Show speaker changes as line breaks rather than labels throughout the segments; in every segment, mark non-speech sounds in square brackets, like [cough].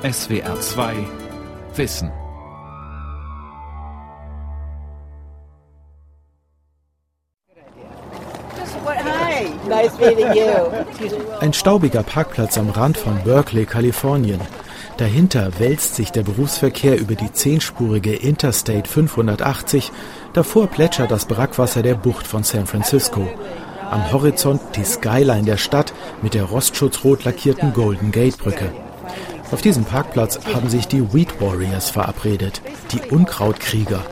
SWR 2 Wissen.
Ein staubiger Parkplatz am Rand von Berkeley, Kalifornien. Dahinter wälzt sich der Berufsverkehr über die zehnspurige Interstate 580. Davor plätschert das Brackwasser der Bucht von San Francisco. Am Horizont die Skyline der Stadt mit der rostschutzrot lackierten Golden Gate Brücke. Auf diesem Parkplatz haben sich die Weed Warriors verabredet, die Unkrautkrieger.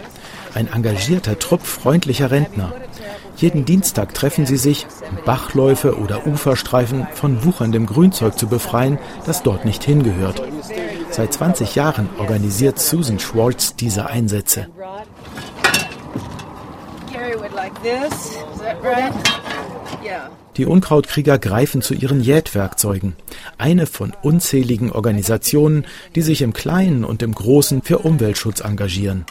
Ein engagierter Trupp freundlicher Rentner. Jeden Dienstag treffen sie sich, um Bachläufe oder Uferstreifen von wucherndem Grünzeug zu befreien, das dort nicht hingehört. Seit 20 Jahren organisiert Susan Schwartz diese Einsätze. Die Unkrautkrieger greifen zu ihren Jätwerkzeugen, eine von unzähligen Organisationen, die sich im Kleinen und im Großen für Umweltschutz engagieren.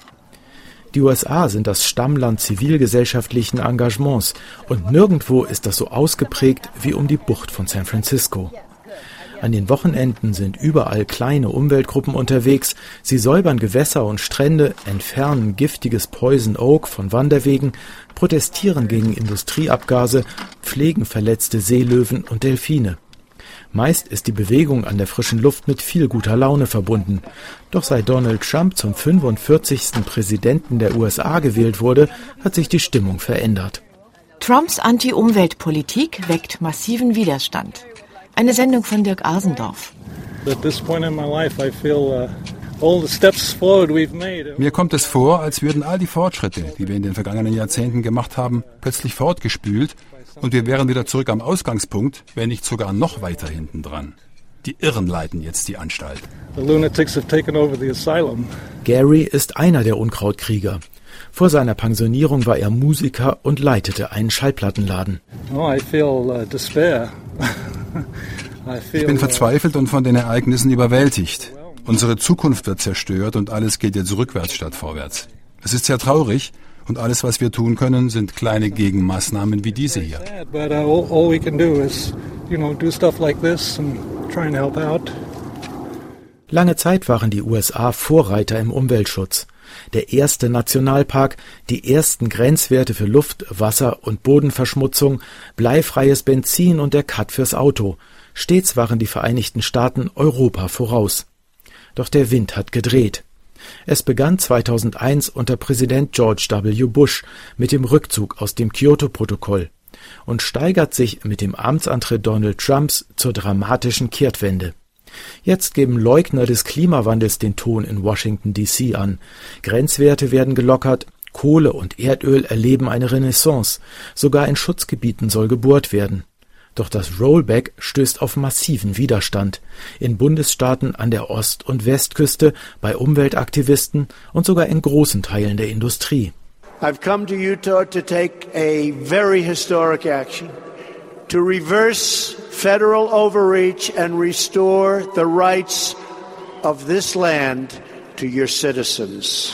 Die USA sind das Stammland zivilgesellschaftlichen Engagements und nirgendwo ist das so ausgeprägt wie um die Bucht von San Francisco. An den Wochenenden sind überall kleine Umweltgruppen unterwegs. Sie säubern Gewässer und Strände, entfernen giftiges Poison Oak von Wanderwegen, protestieren gegen Industrieabgase, pflegen verletzte Seelöwen und Delfine. Meist ist die Bewegung an der frischen Luft mit viel guter Laune verbunden. Doch seit Donald Trump zum 45. Präsidenten der USA gewählt wurde, hat sich die Stimmung verändert.
Trumps Anti-Umweltpolitik weckt massiven Widerstand. Eine Sendung von Dirk Asendorf.
Uh,
Mir kommt es vor, als würden all die Fortschritte, die wir in den vergangenen Jahrzehnten gemacht haben, plötzlich fortgespült und wir wären wieder zurück am Ausgangspunkt, wenn nicht sogar noch weiter hinten dran. Die Irren leiten jetzt die Anstalt.
Gary ist einer der Unkrautkrieger. Vor seiner Pensionierung war er Musiker und leitete einen Schallplattenladen.
Oh, I feel, uh, despair. [laughs]
ich bin uh, verzweifelt und von den Ereignissen überwältigt. Unsere Zukunft wird zerstört und alles geht jetzt rückwärts statt vorwärts. Es ist sehr traurig, und alles, was wir tun können, sind kleine Gegenmaßnahmen wie diese hier.
Lange Zeit waren die USA Vorreiter im Umweltschutz. Der erste Nationalpark, die ersten Grenzwerte für Luft, Wasser und Bodenverschmutzung, bleifreies Benzin und der Cut fürs Auto. Stets waren die Vereinigten Staaten Europa voraus. Doch der Wind hat gedreht. Es begann 2001 unter Präsident George W. Bush mit dem Rückzug aus dem Kyoto-Protokoll und steigert sich mit dem Amtsantritt Donald Trumps zur dramatischen Kehrtwende. Jetzt geben Leugner des Klimawandels den Ton in Washington DC an. Grenzwerte werden gelockert, Kohle und Erdöl erleben eine Renaissance, sogar in Schutzgebieten soll gebohrt werden. Doch das Rollback stößt auf massiven Widerstand in Bundesstaaten an der Ost- und Westküste, bei Umweltaktivisten und sogar in großen Teilen der Industrie. I've come to Utah to take a very historic action to reverse federal overreach and restore the rights of this land to your citizens.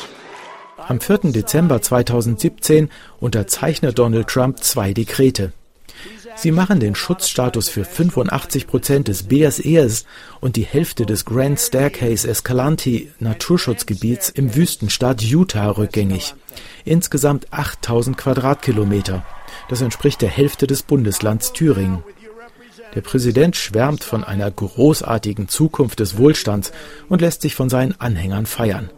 Am 4. Dezember 2017 unterzeichnet Donald Trump zwei Dekrete. Sie machen den Schutzstatus für 85 Prozent des BSEs und die Hälfte des Grand Staircase Escalante Naturschutzgebiets im Wüstenstaat Utah rückgängig. Insgesamt 8000 Quadratkilometer. Das entspricht der Hälfte des Bundeslands Thüringen. Der Präsident schwärmt von einer großartigen Zukunft des Wohlstands und lässt sich von seinen Anhängern feiern.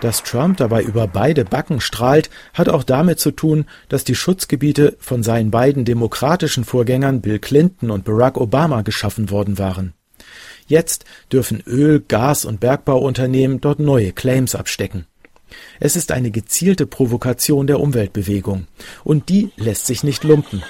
Dass Trump dabei über beide Backen strahlt, hat auch damit zu tun, dass die Schutzgebiete von seinen beiden demokratischen Vorgängern Bill Clinton und Barack Obama geschaffen worden waren. Jetzt dürfen Öl-, Gas- und Bergbauunternehmen dort neue Claims abstecken. Es ist eine gezielte Provokation der Umweltbewegung, und die lässt sich nicht lumpen.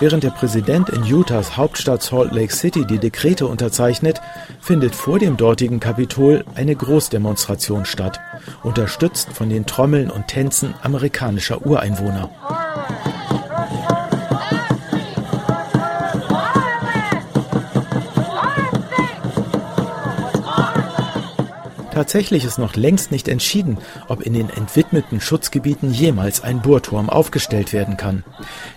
Während der Präsident in Utahs Hauptstadt Salt Lake City die Dekrete unterzeichnet, findet vor dem dortigen Kapitol eine Großdemonstration statt, unterstützt von den Trommeln und Tänzen amerikanischer Ureinwohner. Tatsächlich ist noch längst nicht entschieden, ob in den entwidmeten Schutzgebieten jemals ein Bohrturm aufgestellt werden kann.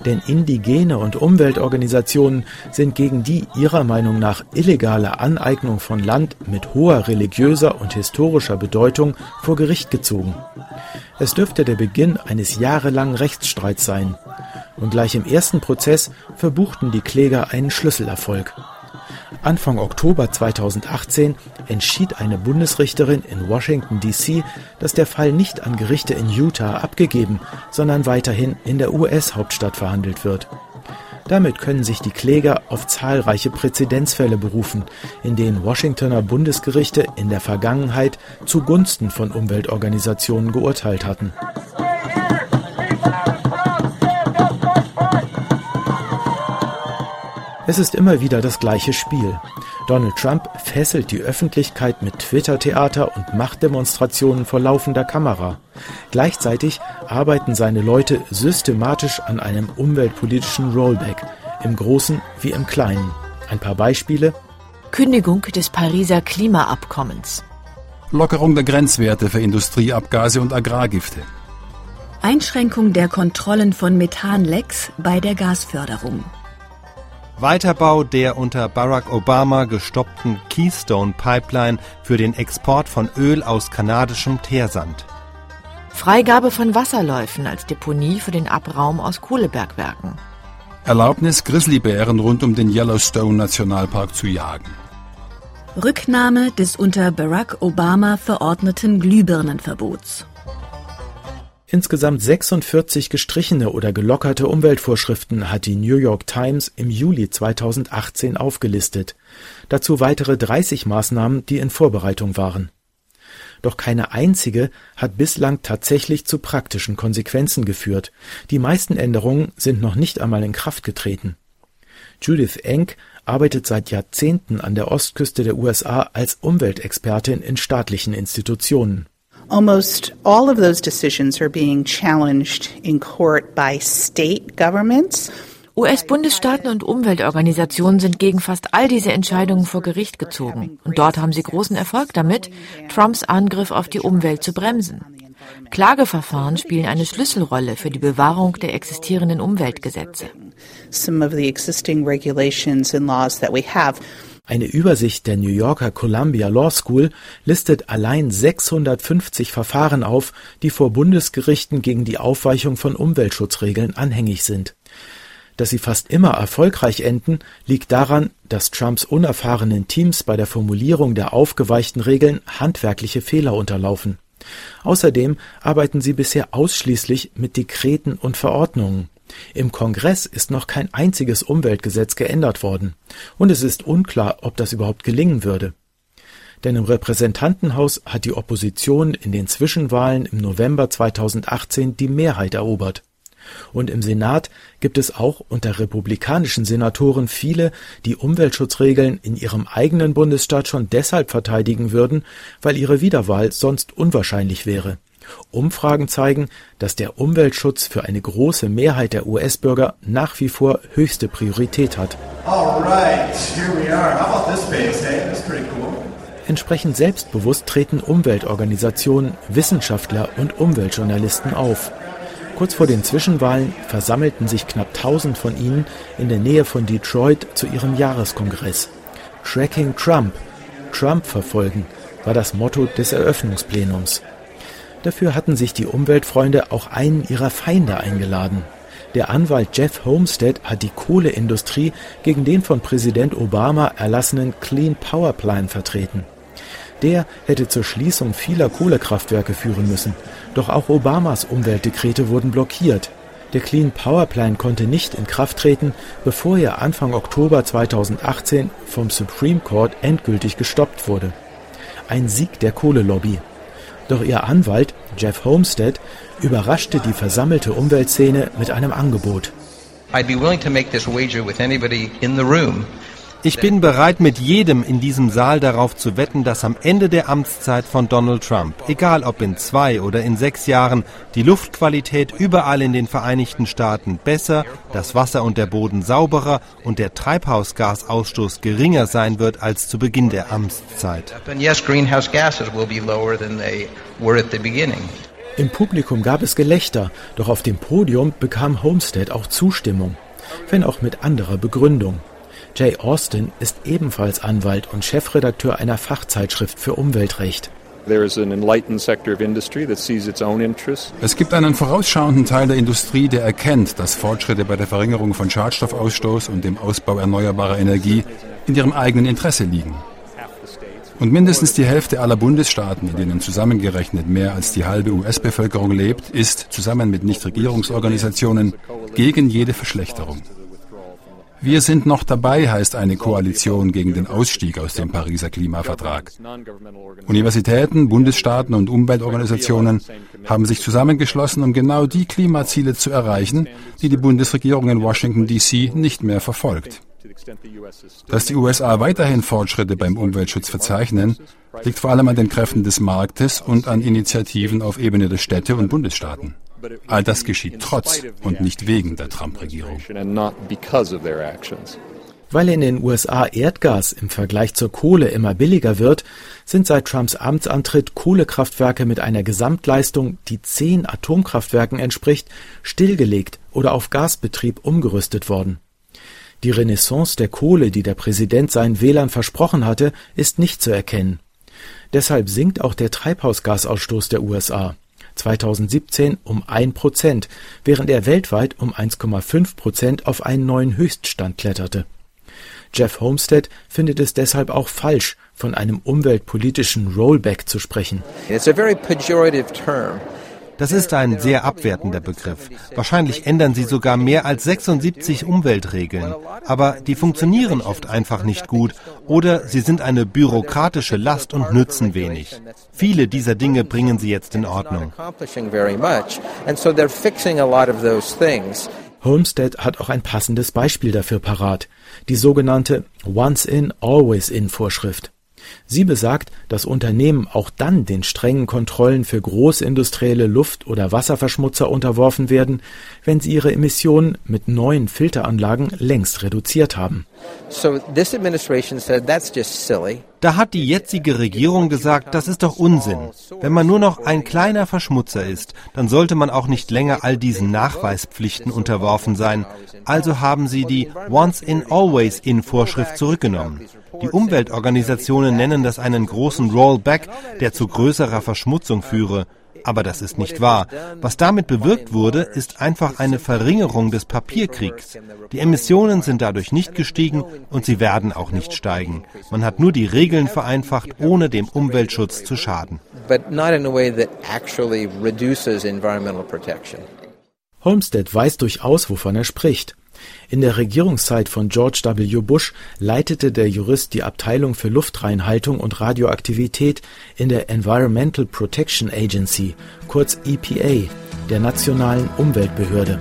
Denn indigene und Umweltorganisationen sind gegen die ihrer Meinung nach illegale Aneignung von Land mit hoher religiöser und historischer Bedeutung vor Gericht gezogen. Es dürfte der Beginn eines jahrelangen Rechtsstreits sein. Und gleich im ersten Prozess verbuchten die Kläger einen Schlüsselerfolg. Anfang Oktober 2018 entschied eine Bundesrichterin in Washington, D.C., dass der Fall nicht an Gerichte in Utah abgegeben, sondern weiterhin in der US-Hauptstadt verhandelt wird. Damit können sich die Kläger auf zahlreiche Präzedenzfälle berufen, in denen Washingtoner Bundesgerichte in der Vergangenheit zugunsten von Umweltorganisationen geurteilt hatten. Es ist immer wieder das gleiche Spiel. Donald Trump fesselt die Öffentlichkeit mit Twitter-Theater und Machtdemonstrationen vor laufender Kamera. Gleichzeitig arbeiten seine Leute systematisch an einem umweltpolitischen Rollback, im Großen wie im Kleinen. Ein paar Beispiele.
Kündigung des Pariser Klimaabkommens.
Lockerung der Grenzwerte für Industrieabgase und Agrargifte.
Einschränkung der Kontrollen von Methanlecks bei der Gasförderung.
Weiterbau der unter Barack Obama gestoppten Keystone Pipeline für den Export von Öl aus kanadischem Teersand.
Freigabe von Wasserläufen als Deponie für den Abraum aus Kohlebergwerken.
Erlaubnis, Grizzlybären rund um den Yellowstone Nationalpark zu jagen.
Rücknahme des unter Barack Obama verordneten Glühbirnenverbots.
Insgesamt 46 gestrichene oder gelockerte Umweltvorschriften hat die New York Times im Juli 2018 aufgelistet, dazu weitere 30 Maßnahmen, die in Vorbereitung waren. Doch keine einzige hat bislang tatsächlich zu praktischen Konsequenzen geführt. Die meisten Änderungen sind noch nicht einmal in Kraft getreten. Judith Enck arbeitet seit Jahrzehnten an der Ostküste der USA als Umweltexpertin in staatlichen Institutionen.
Almost all of those decisions are being challenged in court by state governments.
US-Bundesstaaten und Umweltorganisationen sind gegen fast all diese Entscheidungen vor Gericht gezogen. Und dort haben sie großen Erfolg damit, Trumps Angriff auf die Umwelt zu bremsen. Klageverfahren spielen eine Schlüsselrolle für die Bewahrung der existierenden Umweltgesetze.
Some of the existing regulations and laws that we have.
Eine Übersicht der New Yorker Columbia Law School listet allein 650 Verfahren auf, die vor Bundesgerichten gegen die Aufweichung von Umweltschutzregeln anhängig sind. Dass sie fast immer erfolgreich enden, liegt daran, dass Trumps unerfahrenen Teams bei der Formulierung der aufgeweichten Regeln handwerkliche Fehler unterlaufen. Außerdem arbeiten sie bisher ausschließlich mit Dekreten und Verordnungen. Im Kongress ist noch kein einziges Umweltgesetz geändert worden, und es ist unklar, ob das überhaupt gelingen würde. Denn im Repräsentantenhaus hat die Opposition in den Zwischenwahlen im November 2018 die Mehrheit erobert. Und im Senat gibt es auch unter republikanischen Senatoren viele, die Umweltschutzregeln in ihrem eigenen Bundesstaat schon deshalb verteidigen würden, weil ihre Wiederwahl sonst unwahrscheinlich wäre. Umfragen zeigen, dass der Umweltschutz für eine große Mehrheit der US-Bürger nach wie vor höchste Priorität hat. Entsprechend selbstbewusst treten Umweltorganisationen, Wissenschaftler und Umweltjournalisten auf. Kurz vor den Zwischenwahlen versammelten sich knapp 1000 von ihnen in der Nähe von Detroit zu ihrem Jahreskongress. Tracking Trump, Trump verfolgen, war das Motto des Eröffnungsplenums. Dafür hatten sich die Umweltfreunde auch einen ihrer Feinde eingeladen. Der Anwalt Jeff Homestead hat die Kohleindustrie gegen den von Präsident Obama erlassenen Clean Power Plan vertreten. Der hätte zur Schließung vieler Kohlekraftwerke führen müssen. Doch auch Obamas Umweltdekrete wurden blockiert. Der Clean Power Plan konnte nicht in Kraft treten, bevor er Anfang Oktober 2018 vom Supreme Court endgültig gestoppt wurde. Ein Sieg der Kohlelobby. Doch ihr Anwalt, Jeff Homestead, überraschte die versammelte Umweltszene mit einem Angebot. I'd be willing to make this wager with anybody in the room
Ich bin bereit, mit jedem in diesem Saal darauf zu wetten, dass am Ende der Amtszeit von Donald Trump, egal ob in zwei oder in sechs Jahren, die Luftqualität überall in den Vereinigten Staaten besser, das Wasser und der Boden sauberer und der Treibhausgasausstoß geringer sein wird als zu Beginn der Amtszeit.
Im Publikum gab es Gelächter, doch auf dem Podium bekam Homestead auch Zustimmung, wenn auch mit anderer Begründung. Jay Austin ist ebenfalls Anwalt und Chefredakteur einer Fachzeitschrift für Umweltrecht.
Es gibt einen vorausschauenden Teil der Industrie, der erkennt, dass Fortschritte bei der Verringerung von Schadstoffausstoß und dem Ausbau erneuerbarer Energie in ihrem eigenen Interesse liegen. Und mindestens die Hälfte aller Bundesstaaten, in denen zusammengerechnet mehr als die halbe US-Bevölkerung lebt, ist zusammen mit Nichtregierungsorganisationen gegen jede Verschlechterung. Wir sind noch dabei heißt eine Koalition gegen den Ausstieg aus dem Pariser Klimavertrag. Universitäten, Bundesstaaten und Umweltorganisationen haben sich zusammengeschlossen, um genau die Klimaziele zu erreichen, die die Bundesregierung in Washington, D.C. nicht mehr verfolgt. Dass die USA weiterhin Fortschritte beim Umweltschutz verzeichnen, liegt vor allem an den Kräften des Marktes und an Initiativen auf Ebene der Städte und Bundesstaaten. All das geschieht trotz und nicht wegen der Trump-Regierung.
Weil in den USA Erdgas im Vergleich zur Kohle immer billiger wird, sind seit Trumps Amtsantritt Kohlekraftwerke mit einer Gesamtleistung, die zehn Atomkraftwerken entspricht, stillgelegt oder auf Gasbetrieb umgerüstet worden. Die Renaissance der Kohle, die der Präsident seinen Wählern versprochen hatte, ist nicht zu erkennen. Deshalb sinkt auch der Treibhausgasausstoß der USA. 2017 um ein Prozent, während er weltweit um 1,5 Prozent auf einen neuen Höchststand kletterte. Jeff Homestead findet es deshalb auch falsch, von einem umweltpolitischen Rollback zu sprechen. It's a very pejorative
term. Das ist ein sehr abwertender Begriff. Wahrscheinlich ändern sie sogar mehr als 76 Umweltregeln. Aber die funktionieren oft einfach nicht gut oder sie sind eine bürokratische Last und nützen wenig. Viele dieser Dinge bringen sie jetzt in Ordnung.
Homestead hat auch ein passendes Beispiel dafür parat, die sogenannte Once in, Always in Vorschrift. Sie besagt, dass Unternehmen auch dann den strengen Kontrollen für großindustrielle Luft- oder Wasserverschmutzer unterworfen werden, wenn sie ihre Emissionen mit neuen Filteranlagen längst reduziert haben.
Da hat die jetzige Regierung gesagt, das ist doch Unsinn. Wenn man nur noch ein kleiner Verschmutzer ist, dann sollte man auch nicht länger all diesen Nachweispflichten unterworfen sein. Also haben sie die Once-in-Always-in-Vorschrift zurückgenommen. Die Umweltorganisationen nennen das einen großen Rollback, der zu größerer Verschmutzung führe. Aber das ist nicht wahr. Was damit bewirkt wurde, ist einfach eine Verringerung des Papierkriegs. Die Emissionen sind dadurch nicht gestiegen und sie werden auch nicht steigen. Man hat nur die Regeln vereinfacht, ohne dem Umweltschutz zu schaden.
Homestead weiß durchaus, wovon er spricht. In der Regierungszeit von George W. Bush leitete der Jurist die Abteilung für Luftreinhaltung und Radioaktivität in der Environmental Protection Agency, kurz EPA, der nationalen Umweltbehörde.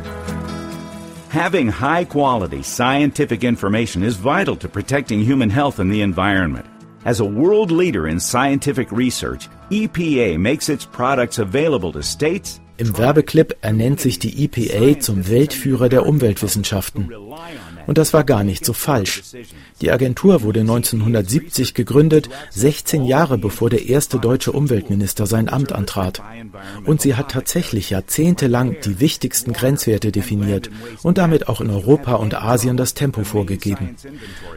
Having high quality scientific information is vital to protecting human health and the environment. As a world leader in scientific research, EPA makes its products available to states
im Werbeclip ernennt sich die EPA zum Weltführer der Umweltwissenschaften. Und das war gar nicht so falsch. Die Agentur wurde 1970 gegründet, 16 Jahre bevor der erste deutsche Umweltminister sein Amt antrat. Und sie hat tatsächlich jahrzehntelang die wichtigsten Grenzwerte definiert und damit auch in Europa und Asien das Tempo vorgegeben.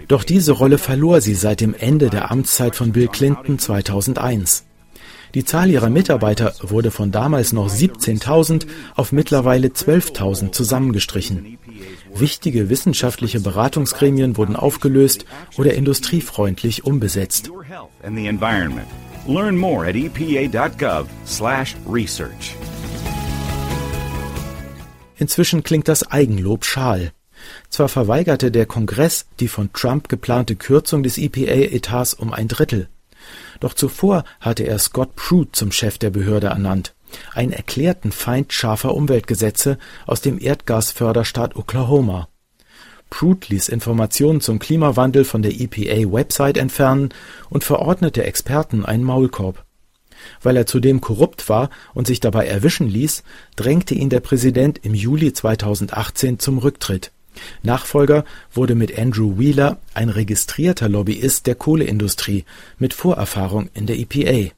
Doch diese Rolle verlor sie seit dem Ende der Amtszeit von Bill Clinton 2001. Die Zahl ihrer Mitarbeiter wurde von damals noch 17.000 auf mittlerweile 12.000 zusammengestrichen. Wichtige wissenschaftliche Beratungsgremien wurden aufgelöst oder industriefreundlich umbesetzt. Learn more at epa.gov/research. Inzwischen klingt das Eigenlob schal. Zwar verweigerte der Kongress die von Trump geplante Kürzung des EPA-Etats um ein Drittel. Doch zuvor hatte er Scott Pruitt zum Chef der Behörde ernannt, einen erklärten Feind scharfer Umweltgesetze aus dem Erdgasförderstaat Oklahoma. Pruitt ließ Informationen zum Klimawandel von der EPA-Website entfernen und verordnete Experten einen Maulkorb. Weil er zudem korrupt war und sich dabei erwischen ließ, drängte ihn der Präsident im Juli 2018 zum Rücktritt. Nachfolger wurde mit Andrew Wheeler ein registrierter Lobbyist der Kohleindustrie mit Vorerfahrung in der EPA.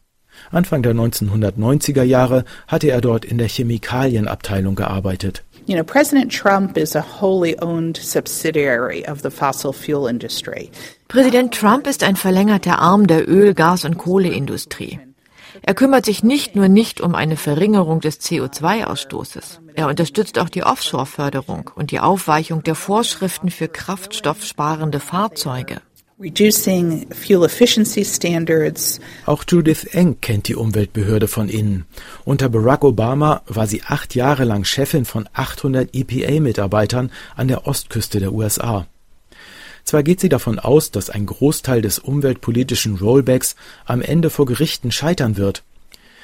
Anfang der 1990er Jahre hatte er dort in der Chemikalienabteilung gearbeitet. You know, President Trump is a wholly owned subsidiary of the fossil fuel industry.
Präsident Trump ist ein verlängerter Arm der Öl-, Gas- und Kohleindustrie. Er kümmert sich nicht nur nicht um eine Verringerung des CO2-Ausstoßes. Er unterstützt auch die Offshore-Förderung und die Aufweichung der Vorschriften für kraftstoffsparende Fahrzeuge.
Reducing fuel efficiency standards. Auch Judith Eng kennt die Umweltbehörde von innen. Unter Barack Obama war sie acht Jahre lang Chefin von 800 EPA-Mitarbeitern an der Ostküste der USA. Zwar geht sie davon aus, dass ein Großteil des umweltpolitischen Rollbacks am Ende vor Gerichten scheitern wird.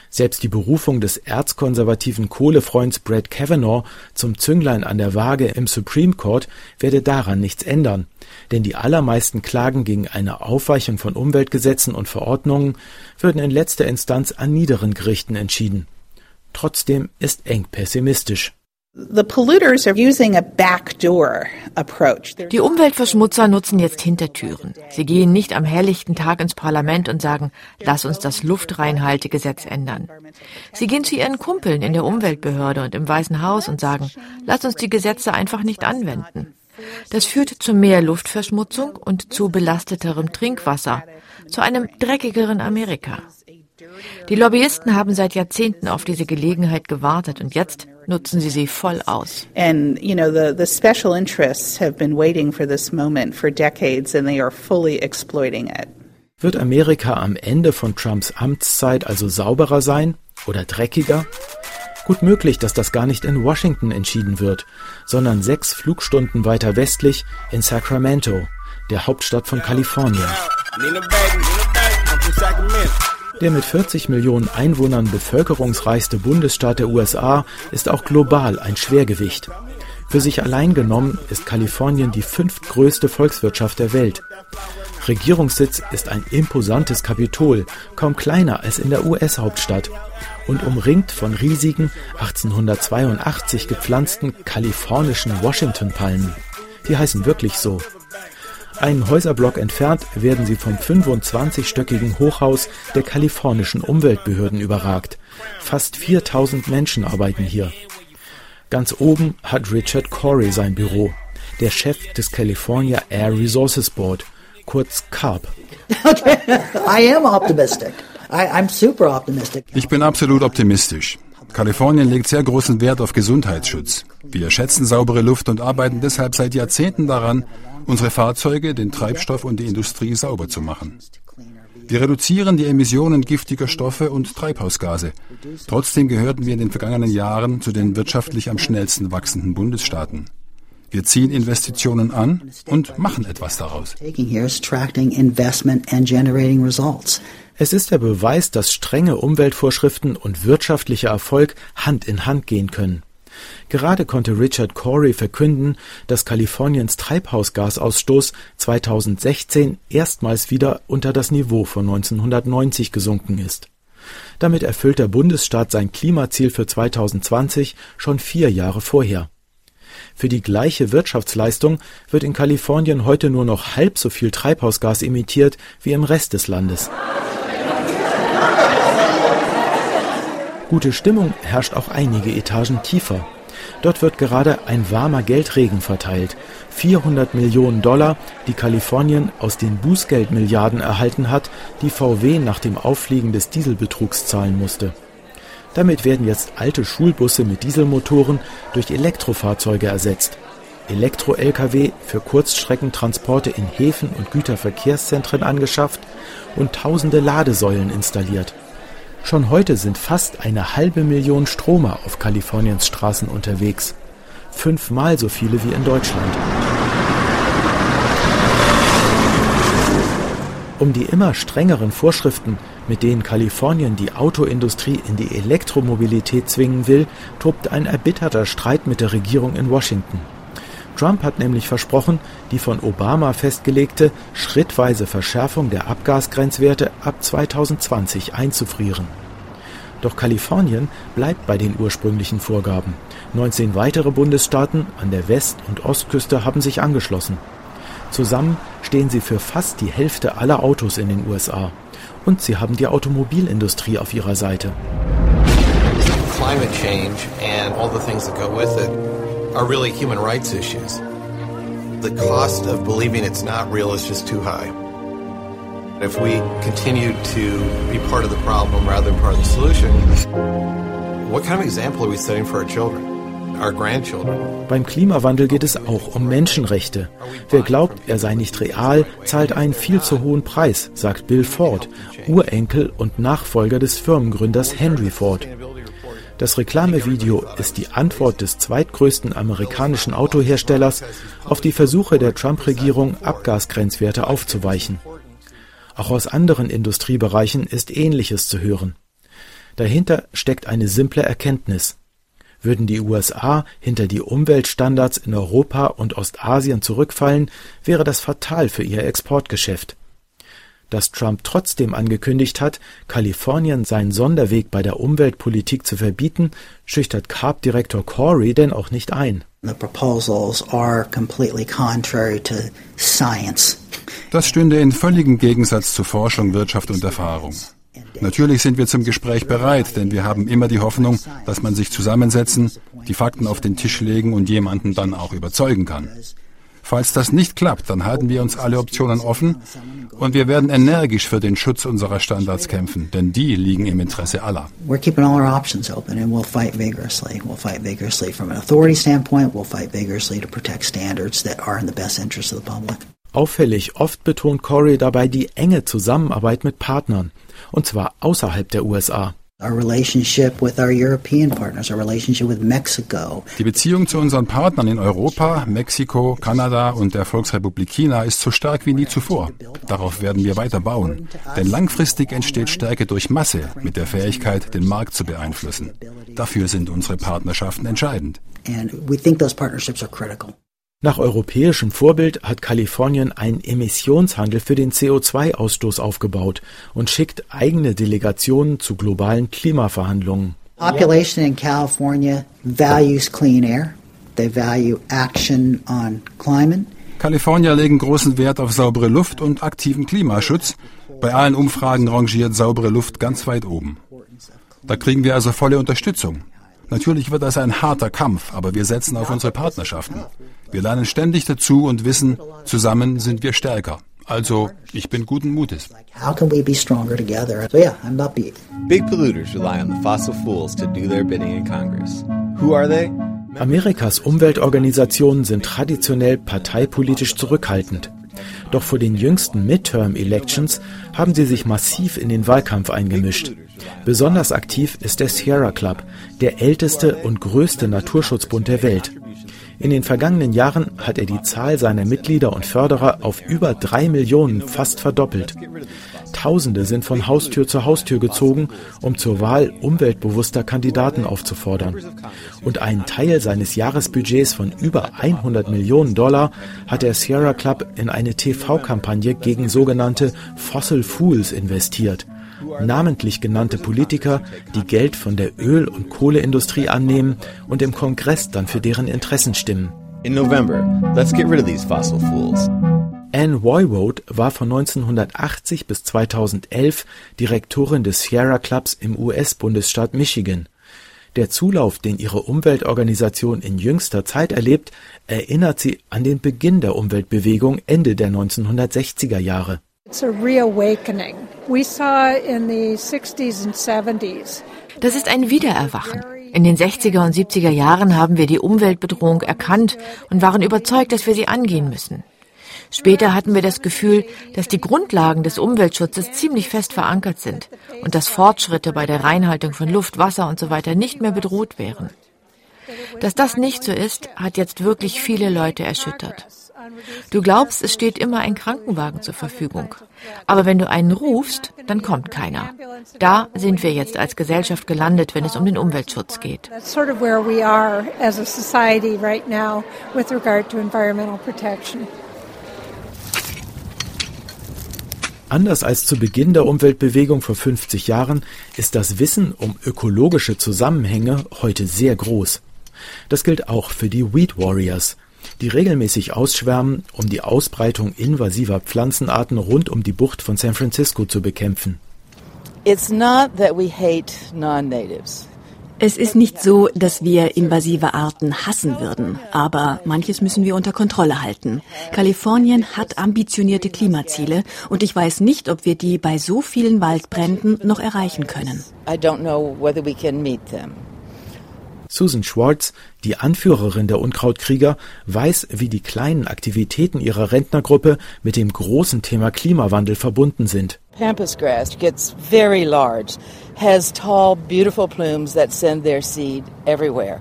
Selbst die Berufung des erzkonservativen Kohlefreunds Brett Kavanaugh zum Zünglein an der Waage im Supreme Court werde daran nichts ändern, denn die allermeisten Klagen gegen eine Aufweichung von Umweltgesetzen und Verordnungen würden in letzter Instanz an niederen Gerichten entschieden. Trotzdem ist Eng pessimistisch
die Umweltverschmutzer nutzen jetzt Hintertüren. Sie gehen nicht am helllichten Tag ins Parlament und sagen, lass uns das Luftreinhaltegesetz ändern. Sie gehen zu ihren Kumpeln in der Umweltbehörde und im Weißen Haus und sagen, lass uns die Gesetze einfach nicht anwenden. Das führt zu mehr Luftverschmutzung und zu belasteterem Trinkwasser, zu einem dreckigeren Amerika. Die Lobbyisten haben seit Jahrzehnten auf diese Gelegenheit gewartet und jetzt nutzen sie sie voll aus. And you know the the special interests have been waiting for this moment for decades and they are fully exploiting it.
Wird Amerika am Ende von Trumps Amtszeit also sauberer sein oder dreckiger? Gut möglich, dass das gar nicht in Washington entschieden wird, sondern sechs Flugstunden weiter westlich in Sacramento, der Hauptstadt von Kalifornien. Der mit 40 Millionen Einwohnern bevölkerungsreichste Bundesstaat der USA ist auch global ein Schwergewicht. Für sich allein genommen ist Kalifornien die fünftgrößte Volkswirtschaft der Welt. Regierungssitz ist ein imposantes Kapitol, kaum kleiner als in der US-Hauptstadt und umringt von riesigen 1882 gepflanzten kalifornischen Washington-Palmen. Die heißen wirklich so. Einen Häuserblock entfernt werden sie vom 25-stöckigen Hochhaus der kalifornischen Umweltbehörden überragt. Fast 4000 Menschen arbeiten hier. Ganz oben hat Richard Corey sein Büro, der Chef des California Air Resources Board, kurz CARB. [laughs]
Ich bin absolut optimistisch. Kalifornien legt sehr großen Wert auf Gesundheitsschutz. Wir schätzen saubere Luft und arbeiten deshalb seit Jahrzehnten daran, unsere Fahrzeuge, den Treibstoff und die Industrie sauber zu machen. Wir reduzieren die Emissionen giftiger Stoffe und Treibhausgase. Trotzdem gehörten wir in den vergangenen Jahren zu den wirtschaftlich am schnellsten wachsenden Bundesstaaten. Wir ziehen Investitionen an und machen etwas daraus.
Es ist der Beweis, dass strenge Umweltvorschriften und wirtschaftlicher Erfolg Hand in Hand gehen können. Gerade konnte Richard Corey verkünden, dass Kaliforniens Treibhausgasausstoß 2016 erstmals wieder unter das Niveau von 1990 gesunken ist. Damit erfüllt der Bundesstaat sein Klimaziel für 2020 schon vier Jahre vorher. Für die gleiche Wirtschaftsleistung wird in Kalifornien heute nur noch halb so viel Treibhausgas emittiert wie im Rest des Landes. Gute Stimmung herrscht auch einige Etagen tiefer. Dort wird gerade ein warmer Geldregen verteilt. 400 Millionen Dollar, die Kalifornien aus den Bußgeldmilliarden erhalten hat, die VW nach dem Auffliegen des Dieselbetrugs zahlen musste. Damit werden jetzt alte Schulbusse mit Dieselmotoren durch Elektrofahrzeuge ersetzt. Elektro-Lkw für Kurzstreckentransporte in Häfen und Güterverkehrszentren angeschafft und tausende Ladesäulen installiert. Schon heute sind fast eine halbe Million Stromer auf Kaliforniens Straßen unterwegs. Fünfmal so viele wie in Deutschland. Um die immer strengeren Vorschriften, mit denen Kalifornien die Autoindustrie in die Elektromobilität zwingen will, tobt ein erbitterter Streit mit der Regierung in Washington. Trump hat nämlich versprochen, die von Obama festgelegte schrittweise Verschärfung der Abgasgrenzwerte ab 2020 einzufrieren. Doch Kalifornien bleibt bei den ursprünglichen Vorgaben. 19 weitere Bundesstaaten an der West- und Ostküste haben sich angeschlossen. Zusammen stehen sie für fast die Hälfte aller Autos in den USA. Und sie haben die Automobilindustrie auf ihrer Seite. Climate change and all the things that go with it are really human rights issues. The cost of believing it's not real is just too high. If we continue to be part of the problem rather than part of the solution, what kind of example are we setting for our children? Beim Klimawandel geht es auch um Menschenrechte. Wer glaubt, er sei nicht real, zahlt einen viel zu hohen Preis, sagt Bill Ford, Urenkel und Nachfolger des Firmengründers Henry Ford. Das Reklamevideo ist die Antwort des zweitgrößten amerikanischen Autoherstellers auf die Versuche der Trump-Regierung, Abgasgrenzwerte aufzuweichen. Auch aus anderen Industriebereichen ist Ähnliches zu hören. Dahinter steckt eine simple Erkenntnis. Würden die USA hinter die Umweltstandards in Europa und Ostasien zurückfallen, wäre das fatal für ihr Exportgeschäft. Dass Trump trotzdem angekündigt hat, Kalifornien seinen Sonderweg bei der Umweltpolitik zu verbieten, schüchtert CARB-Direktor Corey denn auch nicht ein.
Das stünde in völligem Gegensatz zu Forschung, Wirtschaft und Erfahrung. Natürlich sind wir zum Gespräch bereit, denn wir haben immer die Hoffnung, dass man sich zusammensetzen, die Fakten auf den Tisch legen und jemanden dann auch überzeugen kann. Falls das nicht klappt, dann halten wir uns alle Optionen offen und wir werden energisch für den Schutz unserer Standards kämpfen, denn die liegen im Interesse aller. We're keeping all our options open and we'll fight vigorously. We'll fight vigorously from an authority standpoint, we'll fight vigorously to protect standards that are in the best interest of the public.
Auffällig oft betont Corey dabei die enge Zusammenarbeit mit Partnern, und zwar außerhalb der USA.
Die Beziehung zu unseren Partnern in Europa, Mexiko, Kanada und der Volksrepublik China ist so stark wie nie zuvor. Darauf werden wir weiter bauen. Denn langfristig entsteht Stärke durch Masse mit der Fähigkeit, den Markt zu beeinflussen. Dafür sind unsere Partnerschaften entscheidend.
Nach europäischem Vorbild hat Kalifornien einen Emissionshandel für den CO2-Ausstoß aufgebaut und schickt eigene Delegationen zu globalen Klimaverhandlungen. Population in California values clean air. They value action on climate.
Kalifornier legen großen Wert auf saubere Luft und aktiven Klimaschutz. Bei allen Umfragen rangiert saubere Luft ganz weit oben. Da kriegen wir also volle Unterstützung. Natürlich wird das ein harter Kampf, aber wir setzen auf unsere Partnerschaften. Wir lernen ständig dazu und wissen, zusammen sind wir stärker. Also, ich bin guten Mutes. How can we be stronger together? So yeah, I'm upbeat. Big polluters rely on the fossil
fools to do their bidding in Congress. Who are they? Amerikas Umweltorganisationen sind traditionell parteipolitisch zurückhaltend. Doch vor den jüngsten Midterm-Elections haben sie sich massiv in den Wahlkampf eingemischt. Besonders aktiv ist der Sierra Club, der älteste und größte Naturschutzbund der Welt. In den vergangenen Jahren hat er die Zahl seiner Mitglieder und Förderer auf über drei Millionen fast verdoppelt. Tausende sind von Haustür zu Haustür gezogen, um zur Wahl umweltbewusster Kandidaten aufzufordern. Und einen Teil seines Jahresbudgets von über 100 Millionen Dollar hat der Sierra Club in eine TV-Kampagne gegen sogenannte Fossil Fools investiert namentlich genannte Politiker, die Geld von der Öl- und Kohleindustrie annehmen und im Kongress dann für deren Interessen stimmen. In November, let's get rid of these fossil fools. Anne Woiwode war von 1980 bis 2011 Direktorin des Sierra Clubs im US-Bundesstaat Michigan. Der Zulauf, den ihre Umweltorganisation in jüngster Zeit erlebt, erinnert sie an den Beginn der Umweltbewegung Ende der 1960er Jahre. Das
ist ein Wiedererwachen. In den 60er und 70er Jahren haben wir die Umweltbedrohung erkannt und waren überzeugt, dass wir sie angehen müssen. Später hatten wir das Gefühl, dass die Grundlagen des Umweltschutzes ziemlich fest verankert sind und dass Fortschritte bei der Reinhaltung von Luft, Wasser und so weiter nicht mehr bedroht wären. Dass das nicht so ist, hat jetzt wirklich viele Leute erschüttert. Du glaubst, es steht immer ein Krankenwagen zur Verfügung. Aber wenn du einen rufst, dann kommt keiner. Da sind wir jetzt als Gesellschaft gelandet, wenn es um den Umweltschutz geht.
Anders als zu Beginn der Umweltbewegung vor 50 Jahren ist das Wissen um ökologische Zusammenhänge heute sehr groß. Das gilt auch für die Weed Warriors, die regelmäßig ausschwärmen, um die Ausbreitung invasiver Pflanzenarten rund um die Bucht von San Francisco zu bekämpfen.
It's not that we hate non-natives.
Es ist nicht so, dass wir invasive Arten hassen würden, aber manches müssen wir unter Kontrolle halten. Kalifornien hat ambitionierte Klimaziele und ich weiß nicht, ob wir die bei so vielen Waldbränden noch erreichen können.
I don't know whether we can meet them.
Susan Schwartz, die Anführerin der Unkrautkrieger, weiß, wie die kleinen Aktivitäten ihrer Rentnergruppe mit dem großen Thema Klimawandel verbunden sind.
Pampas gets very large, has tall, beautiful plumes that send their seed everywhere.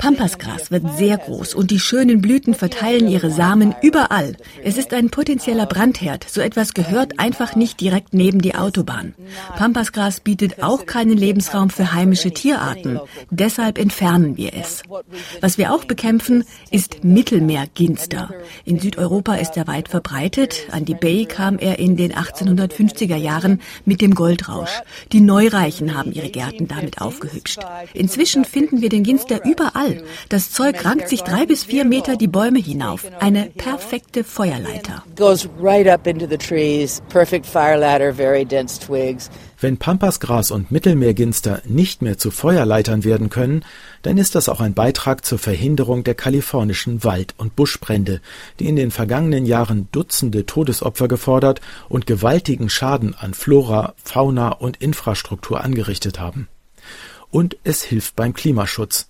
Pampasgras wird sehr groß und die schönen Blüten verteilen ihre Samen überall. Es ist ein potenzieller Brandherd. So etwas gehört einfach nicht direkt neben die Autobahn. Pampasgras bietet auch keinen Lebensraum für heimische Tierarten. Deshalb entfernen wir es. Was wir auch bekämpfen, ist Mittelmeerginster. In Südeuropa ist er weit verbreitet. An die Bay kam er in den 1850er Jahren mit dem Goldrausch. Die Neureichen haben ihre Gärten damit aufgehübscht. Inzwischen finden wir den Ginster überall voll. Das Zeug rankt sich drei bis vier Meter die Bäume hinauf. Eine perfekte Feuerleiter.
Wenn Pampasgras und Mittelmeerginster nicht mehr zu Feuerleitern werden können, dann ist das auch ein Beitrag zur Verhinderung der kalifornischen Wald- und Buschbrände, die in den vergangenen Jahren Dutzende Todesopfer gefordert und gewaltigen Schaden an Flora, Fauna und Infrastruktur angerichtet haben. Und es hilft beim Klimaschutz.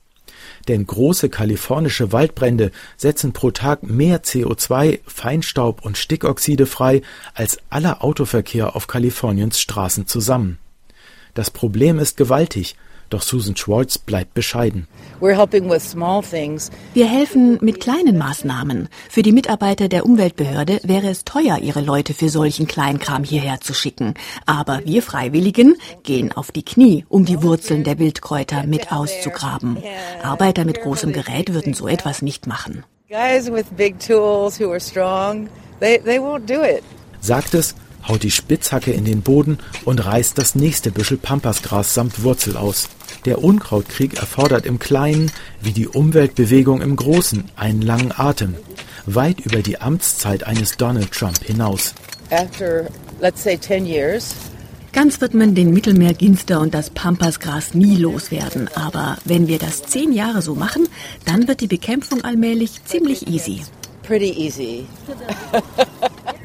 Denn große kalifornische Waldbrände setzen pro Tag mehr CO2, Feinstaub und Stickoxide frei als aller Autoverkehr auf Kaliforniens Straßen zusammen. Das Problem ist gewaltig doch Susan Schwartz bleibt bescheiden.
Wir helfen mit kleinen Maßnahmen. Für die Mitarbeiter der Umweltbehörde wäre es teuer, ihre Leute für solchen Kleinkram hierher zu schicken. Aber wir Freiwilligen gehen auf die Knie, um die Wurzeln der Wildkräuter mit auszugraben. Arbeiter mit großem Gerät würden so etwas nicht machen.
Sagt es haut die Spitzhacke in den Boden und reißt das nächste Büschel Pampasgras samt Wurzel aus. Der Unkrautkrieg erfordert im Kleinen wie die Umweltbewegung im Großen einen langen Atem, weit über die Amtszeit eines Donald Trump hinaus.
After, let's say, 10 years,
Ganz wird man den Mittelmeerginster und das Pampasgras nie loswerden. Aber wenn wir das zehn Jahre so machen, dann wird die Bekämpfung allmählich ziemlich easy.
Pretty easy. [laughs]